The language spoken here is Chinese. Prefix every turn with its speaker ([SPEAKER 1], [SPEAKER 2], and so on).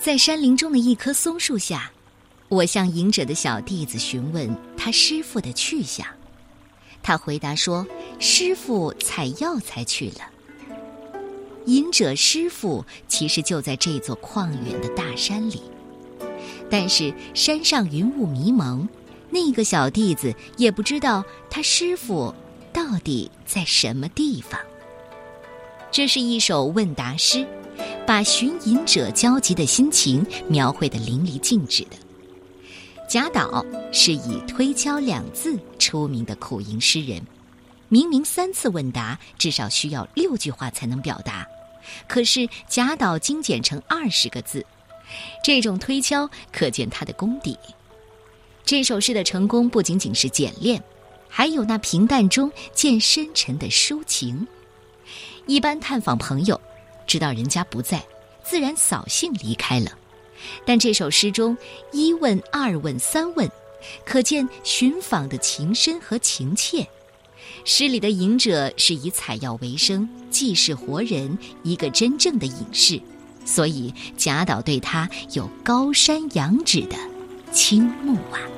[SPEAKER 1] 在山林中的一棵松树下，我向隐者的小弟子询问他师傅的去向。他回答说：“师傅采药才去了。”隐者师傅其实就在这座旷远的大山里，但是山上云雾迷蒙，那个小弟子也不知道他师傅到底在什么地方。这是一首问答诗。把寻隐者焦急的心情描绘得淋漓尽致的。贾岛是以推敲两字出名的苦吟诗人，明明三次问答至少需要六句话才能表达，可是贾岛精简成二十个字，这种推敲可见他的功底。这首诗的成功不仅仅是简练，还有那平淡中见深沉的抒情。一般探访朋友。知道人家不在，自然扫兴离开了。但这首诗中一问、二问、三问，可见寻访的情深和情切。诗里的隐者是以采药为生，既是活人，一个真正的隐士，所以贾岛对他有高山仰止的倾慕啊。